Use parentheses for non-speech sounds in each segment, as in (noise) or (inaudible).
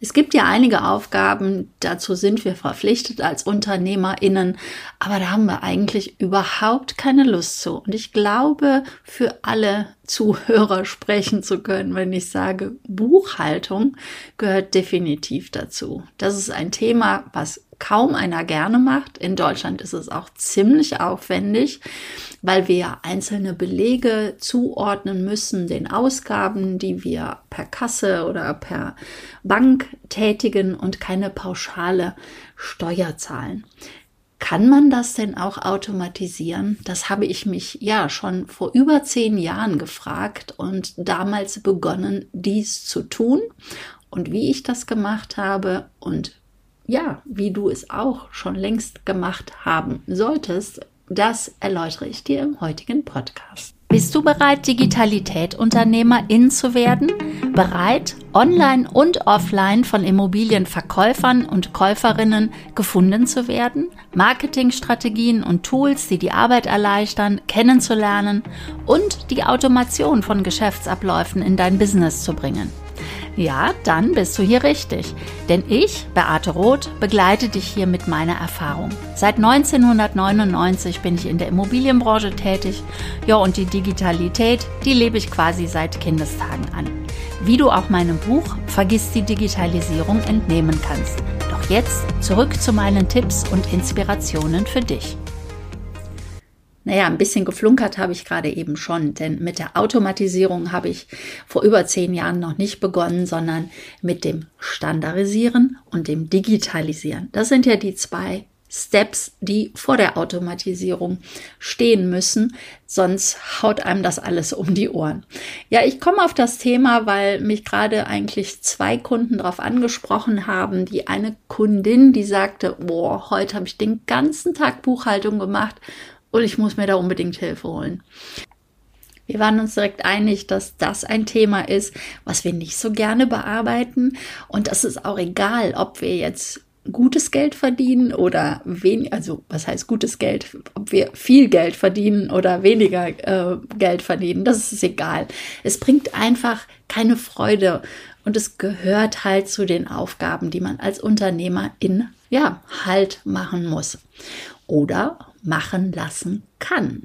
Es gibt ja einige Aufgaben, dazu sind wir verpflichtet als UnternehmerInnen, aber da haben wir eigentlich überhaupt keine Lust zu. Und ich glaube, für alle Zuhörer (laughs) sprechen zu können, wenn ich sage, Buchhaltung gehört definitiv dazu. Das ist ein Thema, was kaum einer gerne macht. In Deutschland ist es auch ziemlich aufwendig, weil wir einzelne Belege zuordnen müssen den Ausgaben, die wir per Kasse oder per Bank tätigen und keine pauschale Steuer zahlen. Kann man das denn auch automatisieren? Das habe ich mich ja schon vor über zehn Jahren gefragt und damals begonnen, dies zu tun. Und wie ich das gemacht habe und ja, wie du es auch schon längst gemacht haben solltest, das erläutere ich dir im heutigen Podcast. Bist du bereit, Digitalität-Unternehmerin zu werden? Bereit, online und offline von Immobilienverkäufern und Käuferinnen gefunden zu werden? Marketingstrategien und Tools, die die Arbeit erleichtern, kennenzulernen und die Automation von Geschäftsabläufen in dein Business zu bringen? Ja, dann bist du hier richtig. Denn ich, Beate Roth, begleite dich hier mit meiner Erfahrung. Seit 1999 bin ich in der Immobilienbranche tätig. Ja, und die Digitalität, die lebe ich quasi seit Kindestagen an. Wie du auch meinem Buch Vergiss die Digitalisierung entnehmen kannst. Doch jetzt zurück zu meinen Tipps und Inspirationen für dich. Naja, ein bisschen geflunkert habe ich gerade eben schon, denn mit der Automatisierung habe ich vor über zehn Jahren noch nicht begonnen, sondern mit dem Standardisieren und dem Digitalisieren. Das sind ja die zwei Steps, die vor der Automatisierung stehen müssen, sonst haut einem das alles um die Ohren. Ja, ich komme auf das Thema, weil mich gerade eigentlich zwei Kunden darauf angesprochen haben. Die eine Kundin, die sagte, boah, heute habe ich den ganzen Tag Buchhaltung gemacht und ich muss mir da unbedingt Hilfe holen. Wir waren uns direkt einig, dass das ein Thema ist, was wir nicht so gerne bearbeiten. Und das ist auch egal, ob wir jetzt gutes Geld verdienen oder wenig, also was heißt gutes Geld, ob wir viel Geld verdienen oder weniger äh, Geld verdienen, das ist egal. Es bringt einfach keine Freude und es gehört halt zu den Aufgaben, die man als Unternehmer in ja halt machen muss oder machen lassen kann.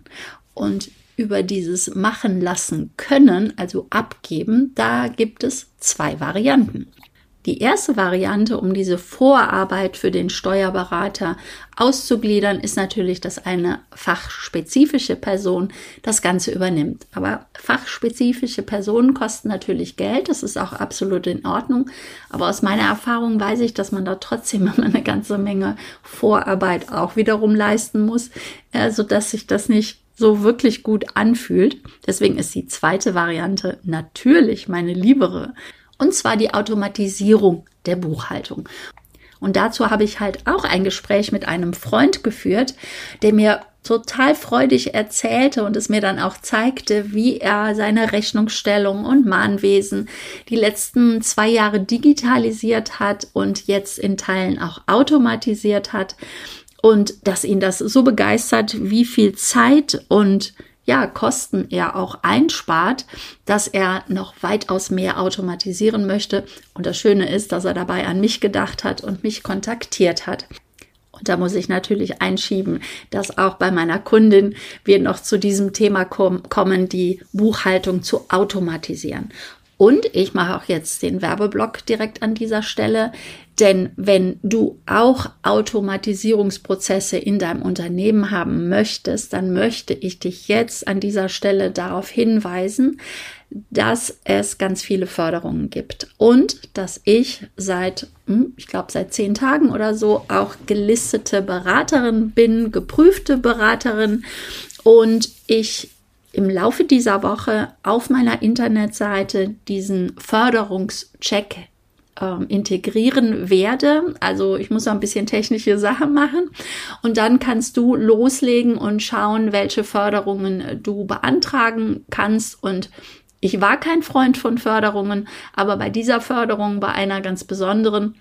Und über dieses machen lassen können, also abgeben, da gibt es zwei Varianten. Die erste Variante, um diese Vorarbeit für den Steuerberater auszugliedern, ist natürlich, dass eine fachspezifische Person das Ganze übernimmt. Aber fachspezifische Personen kosten natürlich Geld, das ist auch absolut in Ordnung. Aber aus meiner Erfahrung weiß ich, dass man da trotzdem (laughs) immer eine ganze Menge Vorarbeit auch wiederum leisten muss, äh, sodass sich das nicht so wirklich gut anfühlt. Deswegen ist die zweite Variante natürlich meine liebere und zwar die Automatisierung der Buchhaltung. Und dazu habe ich halt auch ein Gespräch mit einem Freund geführt, der mir total freudig erzählte und es mir dann auch zeigte, wie er seine Rechnungsstellung und Mahnwesen die letzten zwei Jahre digitalisiert hat und jetzt in Teilen auch automatisiert hat und dass ihn das so begeistert, wie viel Zeit und ja, Kosten er auch einspart, dass er noch weitaus mehr automatisieren möchte. Und das Schöne ist, dass er dabei an mich gedacht hat und mich kontaktiert hat. Und da muss ich natürlich einschieben, dass auch bei meiner Kundin wir noch zu diesem Thema kom kommen, die Buchhaltung zu automatisieren. Und ich mache auch jetzt den Werbeblock direkt an dieser Stelle. Denn wenn du auch Automatisierungsprozesse in deinem Unternehmen haben möchtest, dann möchte ich dich jetzt an dieser Stelle darauf hinweisen, dass es ganz viele Förderungen gibt und dass ich seit, hm, ich glaube, seit zehn Tagen oder so auch gelistete Beraterin bin, geprüfte Beraterin und ich im Laufe dieser Woche auf meiner Internetseite diesen Förderungscheck ähm, integrieren werde. Also ich muss noch ein bisschen technische Sachen machen und dann kannst du loslegen und schauen, welche Förderungen du beantragen kannst und ich war kein Freund von Förderungen, aber bei dieser Förderung, bei einer ganz besonderen,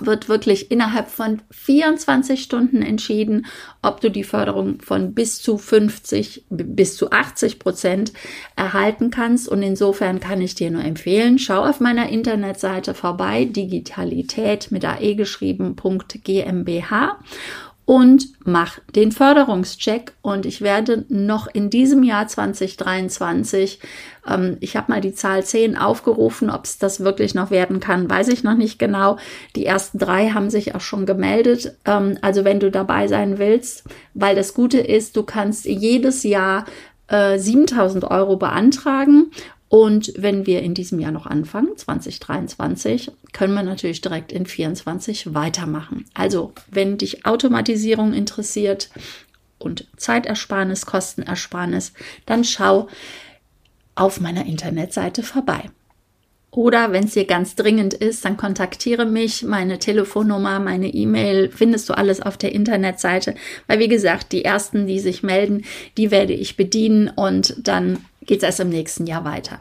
wird wirklich innerhalb von 24 Stunden entschieden, ob du die Förderung von bis zu 50 bis zu 80 Prozent erhalten kannst. Und insofern kann ich dir nur empfehlen, schau auf meiner Internetseite vorbei, digitalität mit ae geschrieben.gmbH und mach den Förderungscheck. Und ich werde noch in diesem Jahr 2023, ähm, ich habe mal die Zahl 10 aufgerufen, ob es das wirklich noch werden kann, weiß ich noch nicht genau. Die ersten drei haben sich auch schon gemeldet. Ähm, also wenn du dabei sein willst, weil das Gute ist, du kannst jedes Jahr 7000 äh, Euro beantragen und wenn wir in diesem Jahr noch anfangen, 2023, können wir natürlich direkt in 24 weitermachen. Also, wenn dich Automatisierung interessiert und Zeitersparnis, Kostenersparnis, dann schau auf meiner Internetseite vorbei. Oder wenn es dir ganz dringend ist, dann kontaktiere mich. Meine Telefonnummer, meine E-Mail findest du alles auf der Internetseite. Weil wie gesagt, die ersten, die sich melden, die werde ich bedienen und dann geht es erst im nächsten Jahr weiter.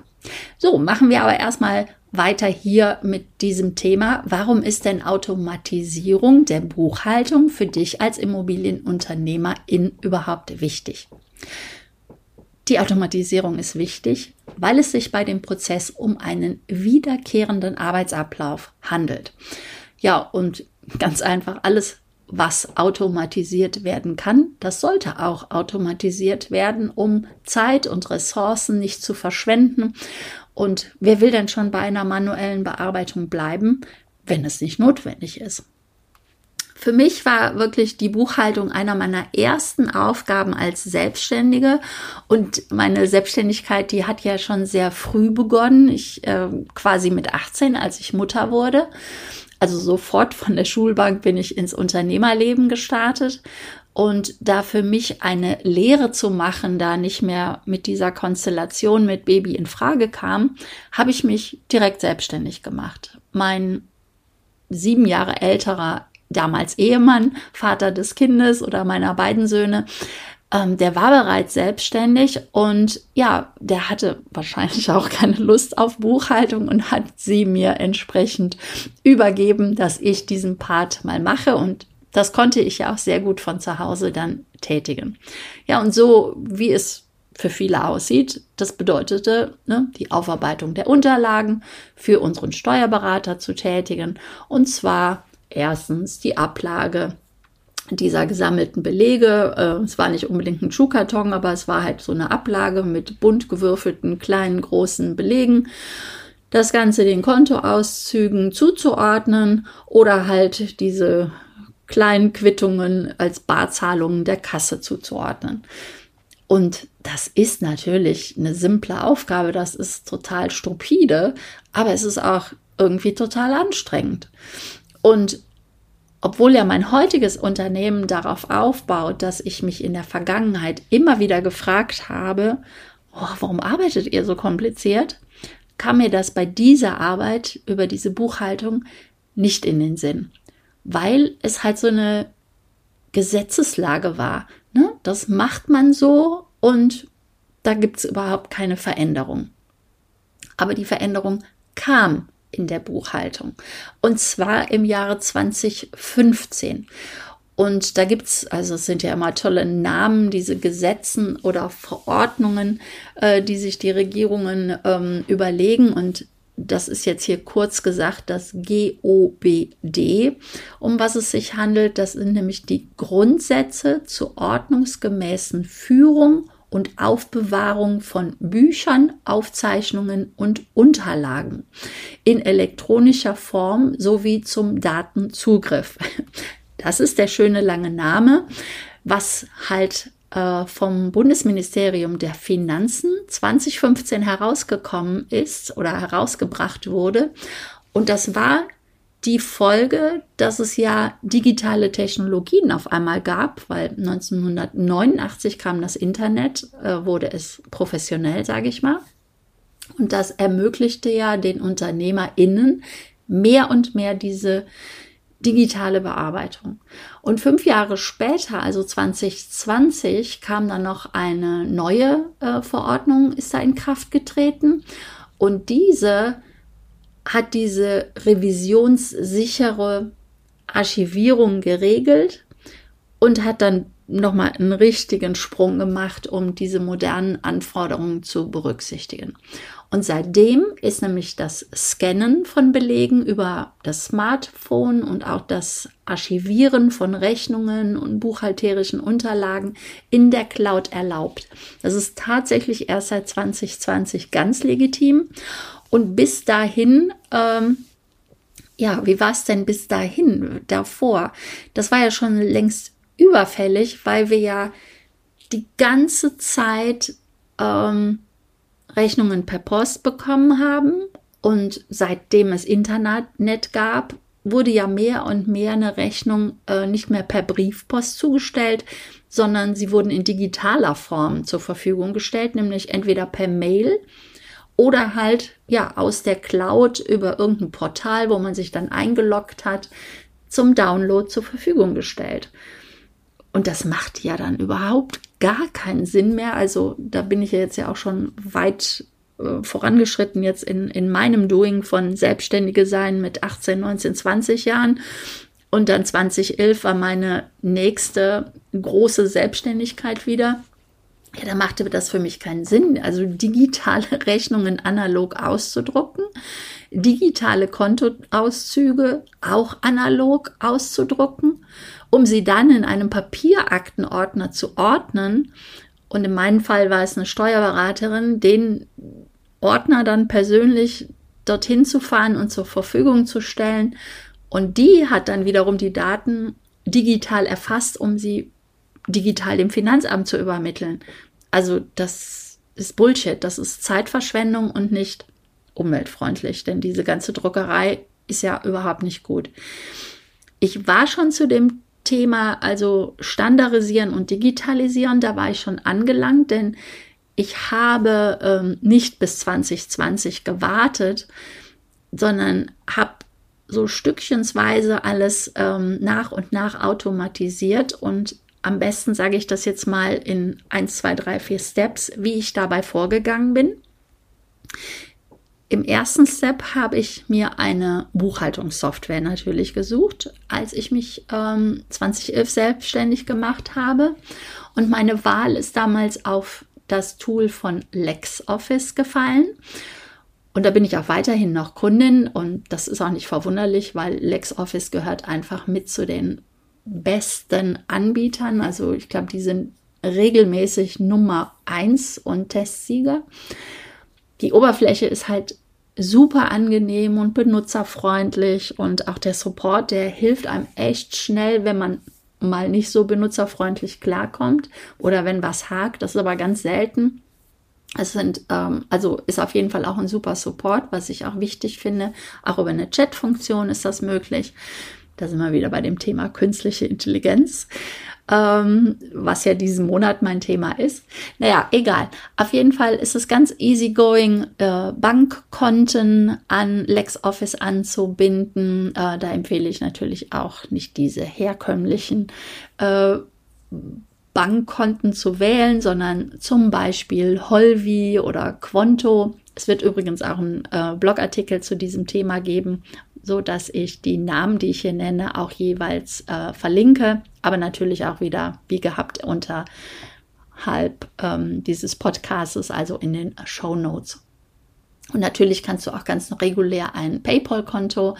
So, machen wir aber erstmal weiter hier mit diesem Thema. Warum ist denn Automatisierung der Buchhaltung für dich als Immobilienunternehmerin überhaupt wichtig? Die Automatisierung ist wichtig, weil es sich bei dem Prozess um einen wiederkehrenden Arbeitsablauf handelt. Ja, und ganz einfach alles, was automatisiert werden kann, das sollte auch automatisiert werden, um Zeit und Ressourcen nicht zu verschwenden. Und wer will denn schon bei einer manuellen Bearbeitung bleiben, wenn es nicht notwendig ist? Für mich war wirklich die Buchhaltung einer meiner ersten Aufgaben als Selbstständige und meine Selbstständigkeit, die hat ja schon sehr früh begonnen, ich äh, quasi mit 18, als ich Mutter wurde. Also sofort von der Schulbank bin ich ins Unternehmerleben gestartet und da für mich eine Lehre zu machen, da nicht mehr mit dieser Konstellation mit Baby in Frage kam, habe ich mich direkt selbstständig gemacht. Mein sieben Jahre älterer damals Ehemann, Vater des Kindes oder meiner beiden Söhne, ähm, der war bereits selbstständig und ja, der hatte wahrscheinlich auch keine Lust auf Buchhaltung und hat sie mir entsprechend übergeben, dass ich diesen Part mal mache und das konnte ich ja auch sehr gut von zu Hause dann tätigen. Ja, und so wie es für viele aussieht, das bedeutete, ne, die Aufarbeitung der Unterlagen für unseren Steuerberater zu tätigen und zwar erstens die Ablage dieser gesammelten Belege. Äh, es war nicht unbedingt ein Schuhkarton, aber es war halt so eine Ablage mit bunt gewürfelten kleinen, großen Belegen. Das Ganze den Kontoauszügen zuzuordnen oder halt diese kleinen Quittungen als Barzahlungen der Kasse zuzuordnen. Und das ist natürlich eine simple Aufgabe, das ist total stupide, aber es ist auch irgendwie total anstrengend. Und obwohl ja mein heutiges Unternehmen darauf aufbaut, dass ich mich in der Vergangenheit immer wieder gefragt habe, oh, warum arbeitet ihr so kompliziert, kam mir das bei dieser Arbeit über diese Buchhaltung nicht in den Sinn, weil es halt so eine Gesetzeslage war. Ne? Das macht man so und da gibt es überhaupt keine Veränderung. Aber die Veränderung kam in der Buchhaltung. Und zwar im Jahre 2015. Und da gibt es, also es sind ja immer tolle Namen, diese Gesetzen oder Verordnungen, äh, die sich die Regierungen ähm, überlegen. Und das ist jetzt hier kurz gesagt das GOBD, um was es sich handelt. Das sind nämlich die Grundsätze zur ordnungsgemäßen Führung und Aufbewahrung von Büchern, Aufzeichnungen und Unterlagen in elektronischer Form sowie zum Datenzugriff. (laughs) Das ist der schöne lange Name, was halt äh, vom Bundesministerium der Finanzen 2015 herausgekommen ist oder herausgebracht wurde. Und das war die Folge, dass es ja digitale Technologien auf einmal gab, weil 1989 kam das Internet, äh, wurde es professionell, sage ich mal. Und das ermöglichte ja den UnternehmerInnen mehr und mehr diese digitale Bearbeitung. Und fünf Jahre später, also 2020, kam dann noch eine neue äh, Verordnung, ist da in Kraft getreten. Und diese hat diese revisionssichere Archivierung geregelt und hat dann nochmal einen richtigen Sprung gemacht, um diese modernen Anforderungen zu berücksichtigen. Und seitdem ist nämlich das Scannen von Belegen über das Smartphone und auch das Archivieren von Rechnungen und buchhalterischen Unterlagen in der Cloud erlaubt. Das ist tatsächlich erst seit 2020 ganz legitim. Und bis dahin, ähm, ja, wie war es denn bis dahin davor? Das war ja schon längst überfällig, weil wir ja die ganze Zeit ähm, Rechnungen per Post bekommen haben. Und seitdem es Internet gab, wurde ja mehr und mehr eine Rechnung äh, nicht mehr per Briefpost zugestellt, sondern sie wurden in digitaler Form zur Verfügung gestellt, nämlich entweder per Mail oder halt ja aus der Cloud über irgendein Portal, wo man sich dann eingeloggt hat, zum Download zur Verfügung gestellt. Und das macht ja dann überhaupt gar keinen Sinn mehr. Also da bin ich ja jetzt ja auch schon weit äh, vorangeschritten jetzt in, in meinem Doing von Selbstständige sein mit 18, 19, 20 Jahren. Und dann 2011 war meine nächste große Selbstständigkeit wieder. Ja, da machte das für mich keinen Sinn. Also digitale (laughs) Rechnungen analog auszudrucken, digitale Kontoauszüge auch analog auszudrucken um sie dann in einem Papieraktenordner zu ordnen. Und in meinem Fall war es eine Steuerberaterin, den Ordner dann persönlich dorthin zu fahren und zur Verfügung zu stellen. Und die hat dann wiederum die Daten digital erfasst, um sie digital dem Finanzamt zu übermitteln. Also das ist Bullshit, das ist Zeitverschwendung und nicht umweltfreundlich, denn diese ganze Druckerei ist ja überhaupt nicht gut. Ich war schon zu dem Thema, also standardisieren und digitalisieren, da war ich schon angelangt, denn ich habe ähm, nicht bis 2020 gewartet, sondern habe so stückchensweise alles ähm, nach und nach automatisiert und am besten sage ich das jetzt mal in 1, 2, 3, 4 Steps, wie ich dabei vorgegangen bin. Im ersten Step habe ich mir eine Buchhaltungssoftware natürlich gesucht, als ich mich ähm, 2011 selbstständig gemacht habe. Und meine Wahl ist damals auf das Tool von LexOffice gefallen. Und da bin ich auch weiterhin noch Kundin und das ist auch nicht verwunderlich, weil LexOffice gehört einfach mit zu den besten Anbietern. Also ich glaube, die sind regelmäßig Nummer eins und Testsieger. Die Oberfläche ist halt super angenehm und benutzerfreundlich und auch der Support, der hilft einem echt schnell, wenn man mal nicht so benutzerfreundlich klarkommt oder wenn was hakt. Das ist aber ganz selten. Es sind, ähm, also ist auf jeden Fall auch ein super Support, was ich auch wichtig finde. Auch über eine Chat-Funktion ist das möglich. Da sind wir wieder bei dem Thema künstliche Intelligenz ähm, was ja diesen Monat mein Thema ist. Naja, egal. Auf jeden Fall ist es ganz easygoing, äh, Bankkonten an LexOffice anzubinden. Äh, da empfehle ich natürlich auch nicht diese herkömmlichen äh, Bankkonten zu wählen, sondern zum Beispiel Holvi oder Quonto. Es wird übrigens auch einen äh, Blogartikel zu diesem Thema geben, so dass ich die Namen, die ich hier nenne, auch jeweils äh, verlinke, aber natürlich auch wieder wie gehabt unterhalb ähm, dieses Podcasts, also in den Show Notes. Und natürlich kannst du auch ganz regulär ein PayPal-Konto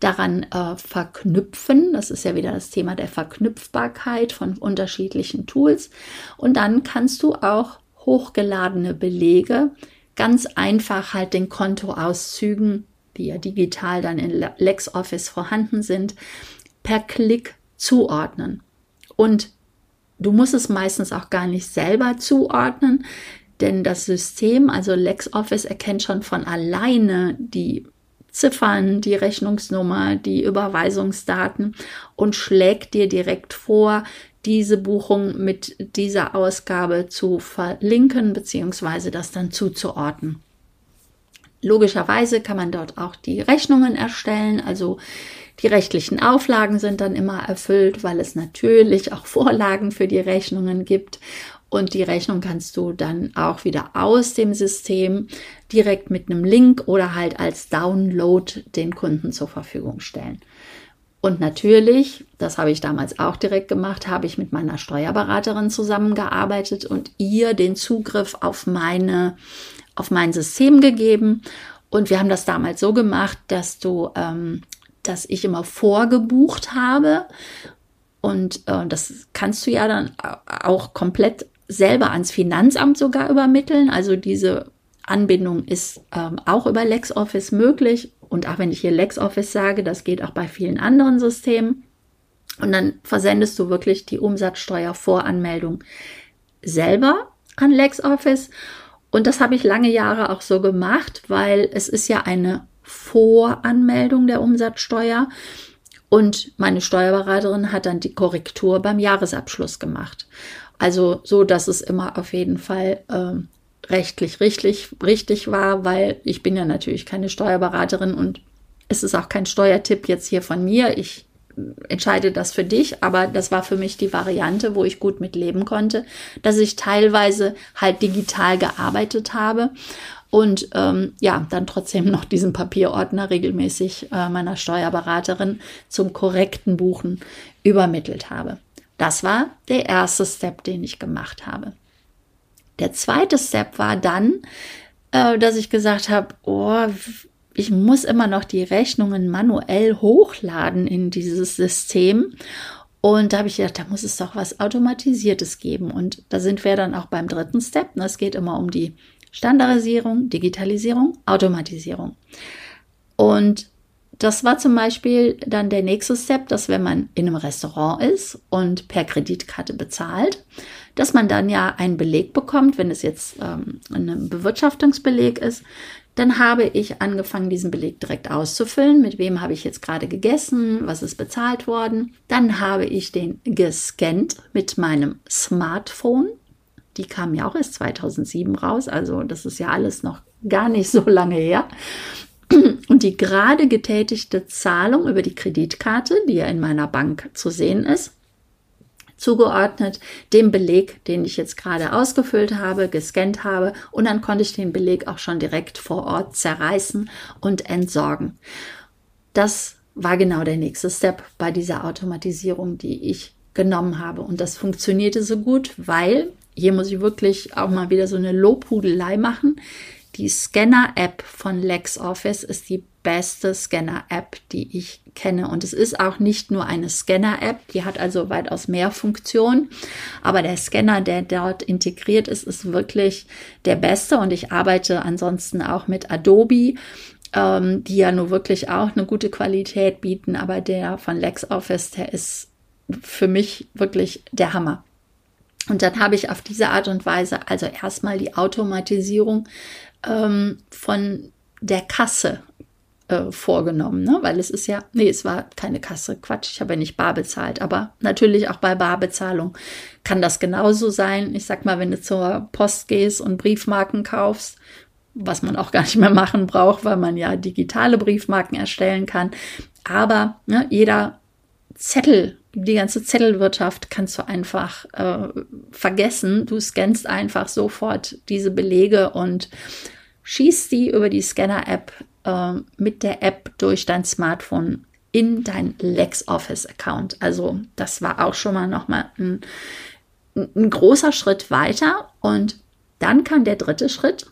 daran äh, verknüpfen. Das ist ja wieder das Thema der Verknüpfbarkeit von unterschiedlichen Tools. Und dann kannst du auch hochgeladene Belege ganz einfach halt den Kontoauszügen die ja digital dann in LexOffice vorhanden sind, per Klick zuordnen. Und du musst es meistens auch gar nicht selber zuordnen, denn das System, also LexOffice, erkennt schon von alleine die Ziffern, die Rechnungsnummer, die Überweisungsdaten und schlägt dir direkt vor, diese Buchung mit dieser Ausgabe zu verlinken bzw. das dann zuzuordnen. Logischerweise kann man dort auch die Rechnungen erstellen, also die rechtlichen Auflagen sind dann immer erfüllt, weil es natürlich auch (laughs) Vorlagen für die Rechnungen gibt. Und die Rechnung kannst du dann auch wieder aus dem System direkt mit einem Link oder halt als Download den Kunden zur Verfügung stellen. Und natürlich, das habe ich damals auch direkt gemacht, habe ich mit meiner Steuerberaterin zusammengearbeitet und ihr den Zugriff auf meine, auf mein System gegeben. Und wir haben das damals so gemacht, dass du, ähm, dass ich immer vorgebucht habe. Und äh, das kannst du ja dann auch komplett selber ans Finanzamt sogar übermitteln. Also diese Anbindung ist ähm, auch über LexOffice möglich und auch wenn ich hier LexOffice sage, das geht auch bei vielen anderen Systemen. Und dann versendest du wirklich die Umsatzsteuervoranmeldung selber an LexOffice. Und das habe ich lange Jahre auch so gemacht, weil es ist ja eine Voranmeldung der Umsatzsteuer. Und meine Steuerberaterin hat dann die Korrektur beim Jahresabschluss gemacht. Also so, dass es immer auf jeden Fall ähm, rechtlich richtig, richtig war, weil ich bin ja natürlich keine Steuerberaterin und es ist auch kein Steuertipp jetzt hier von mir. Ich entscheide das für dich, aber das war für mich die Variante, wo ich gut mit leben konnte, dass ich teilweise halt digital gearbeitet habe und ähm, ja, dann trotzdem noch diesen Papierordner regelmäßig äh, meiner Steuerberaterin zum korrekten Buchen übermittelt habe. Das war der erste Step, den ich gemacht habe. Der zweite Step war dann, äh, dass ich gesagt habe, oh, ich muss immer noch die Rechnungen manuell hochladen in dieses System. Und da habe ich gedacht, da muss es doch was Automatisiertes geben. Und da sind wir dann auch beim dritten Step. Es geht immer um die Standardisierung, Digitalisierung, Automatisierung. Und das war zum Beispiel dann der nächste Step, dass wenn man in einem Restaurant ist und per Kreditkarte bezahlt, dass man dann ja einen Beleg bekommt, wenn es jetzt ähm, ein Bewirtschaftungsbeleg ist, dann habe ich angefangen, diesen Beleg direkt auszufüllen. Mit wem habe ich jetzt gerade gegessen? Was ist bezahlt worden? Dann habe ich den gescannt mit meinem Smartphone. Die kam ja auch erst 2007 raus, also das ist ja alles noch gar nicht so lange her. Und die gerade getätigte Zahlung über die Kreditkarte, die ja in meiner Bank zu sehen ist, zugeordnet dem Beleg, den ich jetzt gerade ausgefüllt habe, gescannt habe und dann konnte ich den Beleg auch schon direkt vor Ort zerreißen und entsorgen. Das war genau der nächste Step bei dieser Automatisierung, die ich genommen habe und das funktionierte so gut, weil hier muss ich wirklich auch mal wieder so eine Lobhudelei machen. Die Scanner-App von LexOffice ist die beste Scanner-App, die ich kenne. Und es ist auch nicht nur eine Scanner-App, die hat also weitaus mehr Funktionen. Aber der Scanner, der dort integriert ist, ist wirklich der beste. Und ich arbeite ansonsten auch mit Adobe, ähm, die ja nur wirklich auch eine gute Qualität bieten. Aber der von LexOffice, der ist für mich wirklich der Hammer. Und dann habe ich auf diese Art und Weise also erstmal die Automatisierung ähm, von der Kasse äh, vorgenommen, ne? weil es ist ja, nee, es war keine Kasse, Quatsch, ich habe ja nicht bar bezahlt, aber natürlich auch bei Barbezahlung kann das genauso sein. Ich sag mal, wenn du zur Post gehst und Briefmarken kaufst, was man auch gar nicht mehr machen braucht, weil man ja digitale Briefmarken erstellen kann, aber ne, jeder Zettel, die ganze Zettelwirtschaft kannst du einfach äh, vergessen. Du scannst einfach sofort diese Belege und schießt die über die Scanner-App äh, mit der App durch dein Smartphone in dein LexOffice-Account. Also das war auch schon mal nochmal ein, ein großer Schritt weiter. Und dann kam der dritte Schritt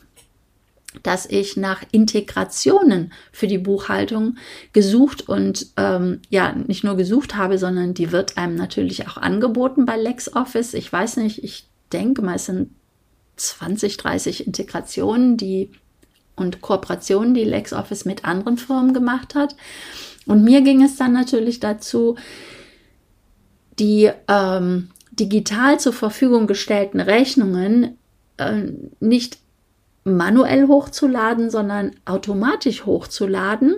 dass ich nach Integrationen für die Buchhaltung gesucht und ähm, ja, nicht nur gesucht habe, sondern die wird einem natürlich auch angeboten bei LexOffice. Ich weiß nicht, ich denke mal, es sind 20, 30 Integrationen, die und Kooperationen, die LexOffice mit anderen Firmen gemacht hat. Und mir ging es dann natürlich dazu, die ähm, digital zur Verfügung gestellten Rechnungen äh, nicht manuell hochzuladen, sondern automatisch hochzuladen.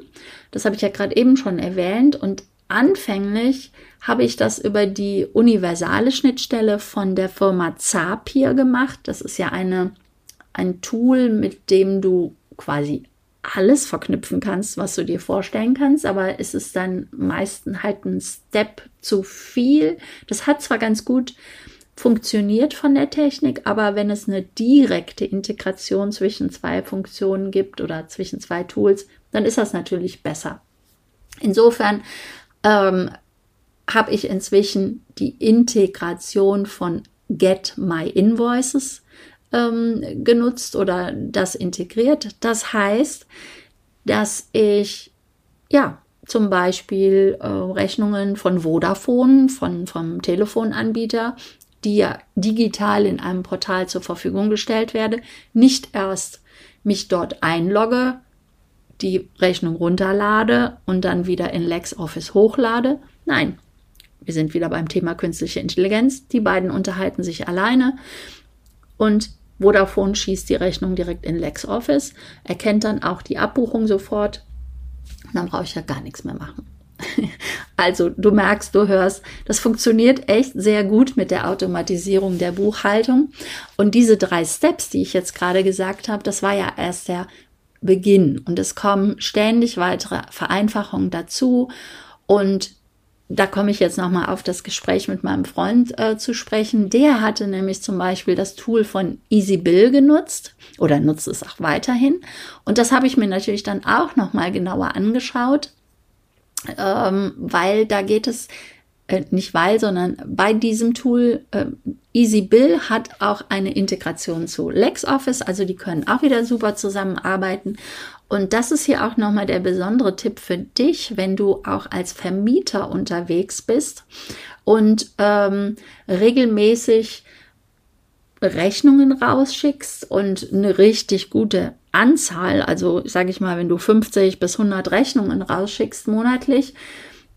Das habe ich ja gerade eben schon erwähnt. Und anfänglich habe ich das über die universale Schnittstelle von der Firma Zapier gemacht. Das ist ja eine, ein Tool, mit dem du quasi alles verknüpfen kannst, was du dir vorstellen kannst, aber es ist dann meistens halt ein Step zu viel. Das hat zwar ganz gut funktioniert von der Technik, aber wenn es eine direkte Integration zwischen zwei Funktionen gibt oder zwischen zwei Tools, dann ist das natürlich besser. Insofern ähm, habe ich inzwischen die Integration von Get My Invoices ähm, genutzt oder das integriert. Das heißt, dass ich ja zum Beispiel äh, Rechnungen von Vodafone, von, vom Telefonanbieter, die ja digital in einem Portal zur Verfügung gestellt werde, nicht erst mich dort einlogge, die Rechnung runterlade und dann wieder in LexOffice hochlade. Nein, wir sind wieder beim Thema künstliche Intelligenz. Die beiden unterhalten sich alleine und Vodafone schießt die Rechnung direkt in LexOffice, erkennt dann auch die Abbuchung sofort. dann brauche ich ja gar nichts mehr machen. Also du merkst, du hörst, das funktioniert echt sehr gut mit der Automatisierung der Buchhaltung. Und diese drei Steps, die ich jetzt gerade gesagt habe, das war ja erst der Beginn. Und es kommen ständig weitere Vereinfachungen dazu. Und da komme ich jetzt nochmal auf das Gespräch mit meinem Freund äh, zu sprechen. Der hatte nämlich zum Beispiel das Tool von EasyBill genutzt oder nutzt es auch weiterhin. Und das habe ich mir natürlich dann auch nochmal genauer angeschaut, ähm, weil da geht es äh, nicht weil, sondern bei diesem Tool äh, EasyBill hat auch eine Integration zu LexOffice, also die können auch wieder super zusammenarbeiten. Und das ist hier auch nochmal der besondere Tipp für dich, wenn du auch als Vermieter unterwegs bist und ähm, regelmäßig Rechnungen rausschickst und eine richtig gute Anzahl, also sage ich mal, wenn du 50 bis 100 Rechnungen rausschickst monatlich,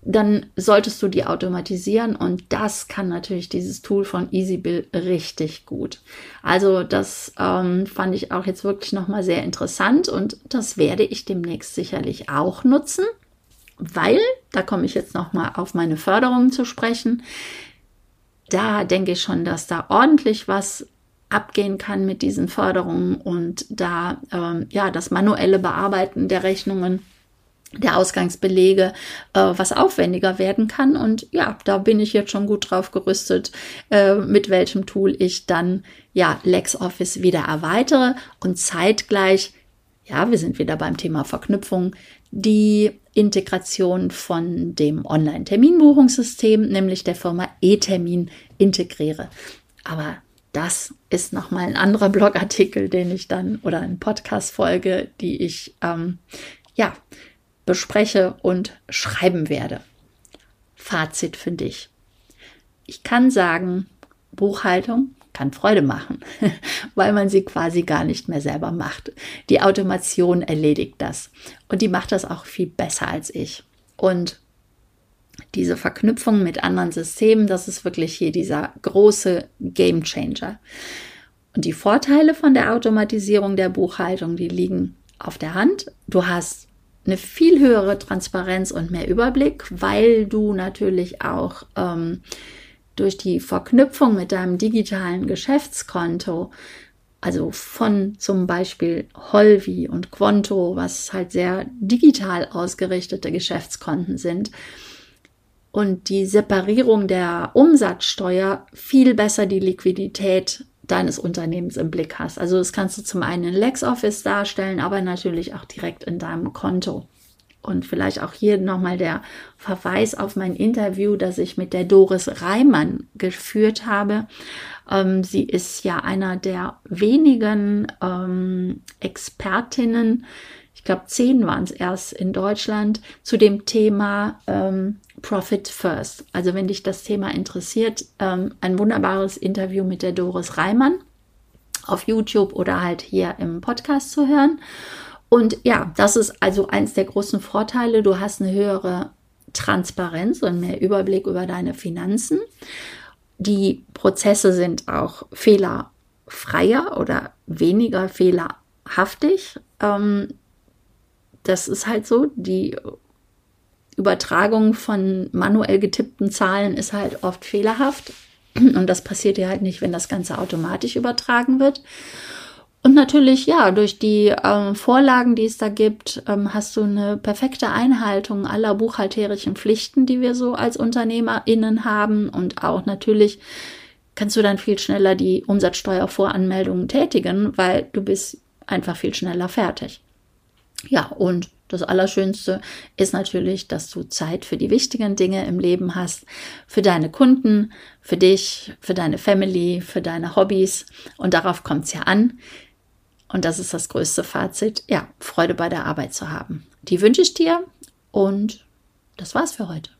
dann solltest du die automatisieren und das kann natürlich dieses Tool von EasyBill richtig gut. Also das ähm, fand ich auch jetzt wirklich nochmal sehr interessant und das werde ich demnächst sicherlich auch nutzen, weil, da komme ich jetzt nochmal auf meine Förderungen zu sprechen, da denke ich schon, dass da ordentlich was abgehen kann mit diesen Förderungen und da ähm, ja das manuelle Bearbeiten der Rechnungen der Ausgangsbelege äh, was aufwendiger werden kann. Und ja, da bin ich jetzt schon gut drauf gerüstet, äh, mit welchem Tool ich dann ja LexOffice wieder erweitere und zeitgleich, ja, wir sind wieder beim Thema Verknüpfung, die Integration von dem Online-Terminbuchungssystem, nämlich der Firma E-Termin, integriere. Aber das ist nochmal ein anderer Blogartikel, den ich dann oder eine Podcast-Folge, die ich ähm, ja bespreche und schreiben werde. Fazit für dich. Ich kann sagen, Buchhaltung kann Freude machen, (laughs) weil man sie quasi gar nicht mehr selber macht. Die Automation erledigt das und die macht das auch viel besser als ich. Und diese Verknüpfung mit anderen Systemen, das ist wirklich hier dieser große Game Changer. Und die Vorteile von der Automatisierung der Buchhaltung, die liegen auf der Hand. Du hast eine viel höhere Transparenz und mehr Überblick, weil du natürlich auch ähm, durch die Verknüpfung mit deinem digitalen Geschäftskonto, also von zum Beispiel Holvi und Quanto, was halt sehr digital ausgerichtete Geschäftskonten sind, und die Separierung der Umsatzsteuer viel besser die Liquidität deines Unternehmens im Blick hast. Also das kannst du zum einen in LexOffice darstellen, aber natürlich auch direkt in deinem Konto. Und vielleicht auch hier nochmal der Verweis auf mein Interview, das ich mit der Doris Reimann geführt habe. Ähm, sie ist ja einer der wenigen ähm, Expertinnen, ich glaube zehn waren es erst in Deutschland, zu dem Thema ähm, Profit First. Also wenn dich das Thema interessiert, ähm, ein wunderbares Interview mit der Doris Reimann auf YouTube oder halt hier im Podcast zu hören. Und ja, das ist also eins der großen Vorteile. Du hast eine höhere Transparenz und mehr Überblick über deine Finanzen. Die Prozesse sind auch fehlerfreier oder weniger fehlerhaftig. Ähm, das ist halt so. Die Übertragung von manuell getippten Zahlen ist halt oft fehlerhaft. Und das passiert ja halt nicht, wenn das Ganze automatisch übertragen wird. Und natürlich, ja, durch die ähm, Vorlagen, die es da gibt, ähm, hast du eine perfekte Einhaltung aller buchhalterischen Pflichten, die wir so als UnternehmerInnen haben. Und auch natürlich kannst du dann viel schneller die Umsatzsteuervoranmeldungen tätigen, weil du bist einfach viel schneller fertig. Ja, und das Allerschönste ist natürlich, dass du Zeit für die wichtigen Dinge im Leben hast, für deine Kunden, für dich, für deine Family, für deine Hobbys. Und darauf kommt es ja an. Und das ist das größte Fazit. Ja, Freude bei der Arbeit zu haben. Die wünsche ich dir und das war's für heute.